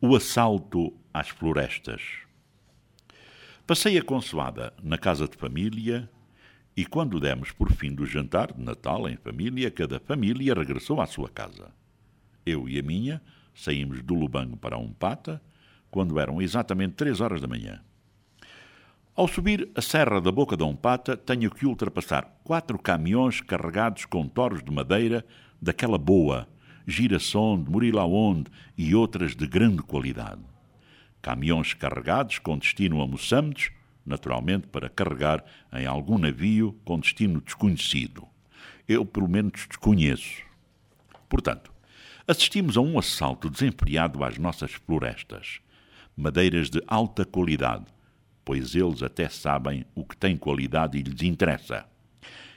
O assalto às florestas. Passei a consoada na casa de família e, quando demos por fim do jantar de Natal em família, cada família regressou à sua casa. Eu e a minha saímos do Lubango para um pata quando eram exatamente três horas da manhã. Ao subir a serra da Boca da Umpata, tenho que ultrapassar quatro caminhões carregados com toros de madeira daquela boa, Girasonde, Murilaonde e outras de grande qualidade. Caminhões carregados com destino a Moçambiques, naturalmente para carregar em algum navio com destino desconhecido. Eu, pelo menos, desconheço. Portanto, assistimos a um assalto desenfreado às nossas florestas. Madeiras de alta qualidade, pois eles até sabem o que tem qualidade e lhes interessa.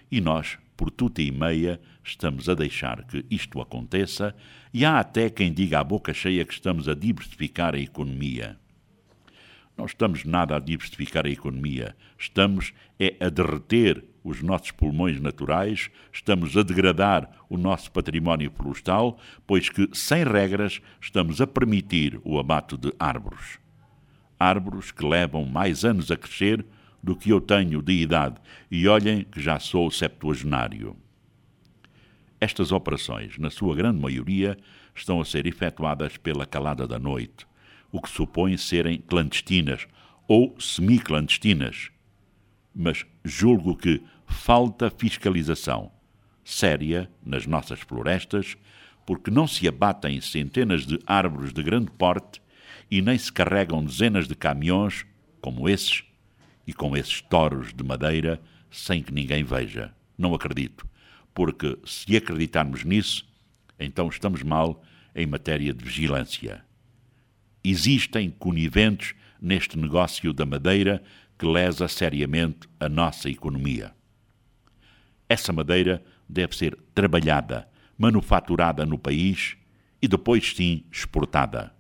E nós, por tuta e meia, estamos a deixar que isto aconteça, e há até quem diga à boca cheia que estamos a diversificar a economia. Não estamos nada a diversificar a economia, estamos é a derreter os nossos pulmões naturais, estamos a degradar o nosso património florestal, pois que, sem regras, estamos a permitir o abate de árvores. Árvores que levam mais anos a crescer do que eu tenho de idade, e olhem que já sou septuagenário. Estas operações, na sua grande maioria, estão a ser efetuadas pela calada da noite, o que supõe serem clandestinas ou semi-clandestinas. Mas julgo que falta fiscalização séria nas nossas florestas, porque não se abatem centenas de árvores de grande porte e nem se carregam dezenas de caminhões, como esses, e com esses toros de madeira sem que ninguém veja. Não acredito, porque se acreditarmos nisso, então estamos mal em matéria de vigilância. Existem coniventes neste negócio da madeira que lesa seriamente a nossa economia. Essa madeira deve ser trabalhada, manufaturada no país e depois sim exportada.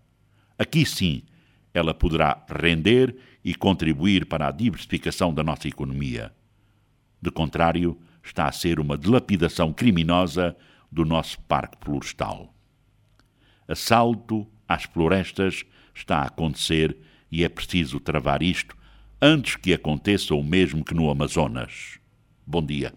Aqui sim ela poderá render e contribuir para a diversificação da nossa economia. De contrário, está a ser uma dilapidação criminosa do nosso parque florestal. Assalto às florestas está a acontecer e é preciso travar isto antes que aconteça o mesmo que no Amazonas. Bom dia.